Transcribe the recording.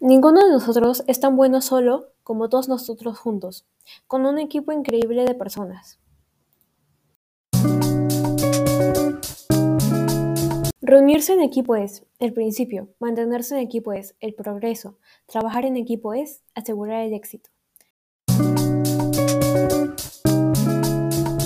Ninguno de nosotros es tan bueno solo como todos nosotros juntos, con un equipo increíble de personas. Reunirse en equipo es el principio, mantenerse en equipo es el progreso, trabajar en equipo es asegurar el éxito.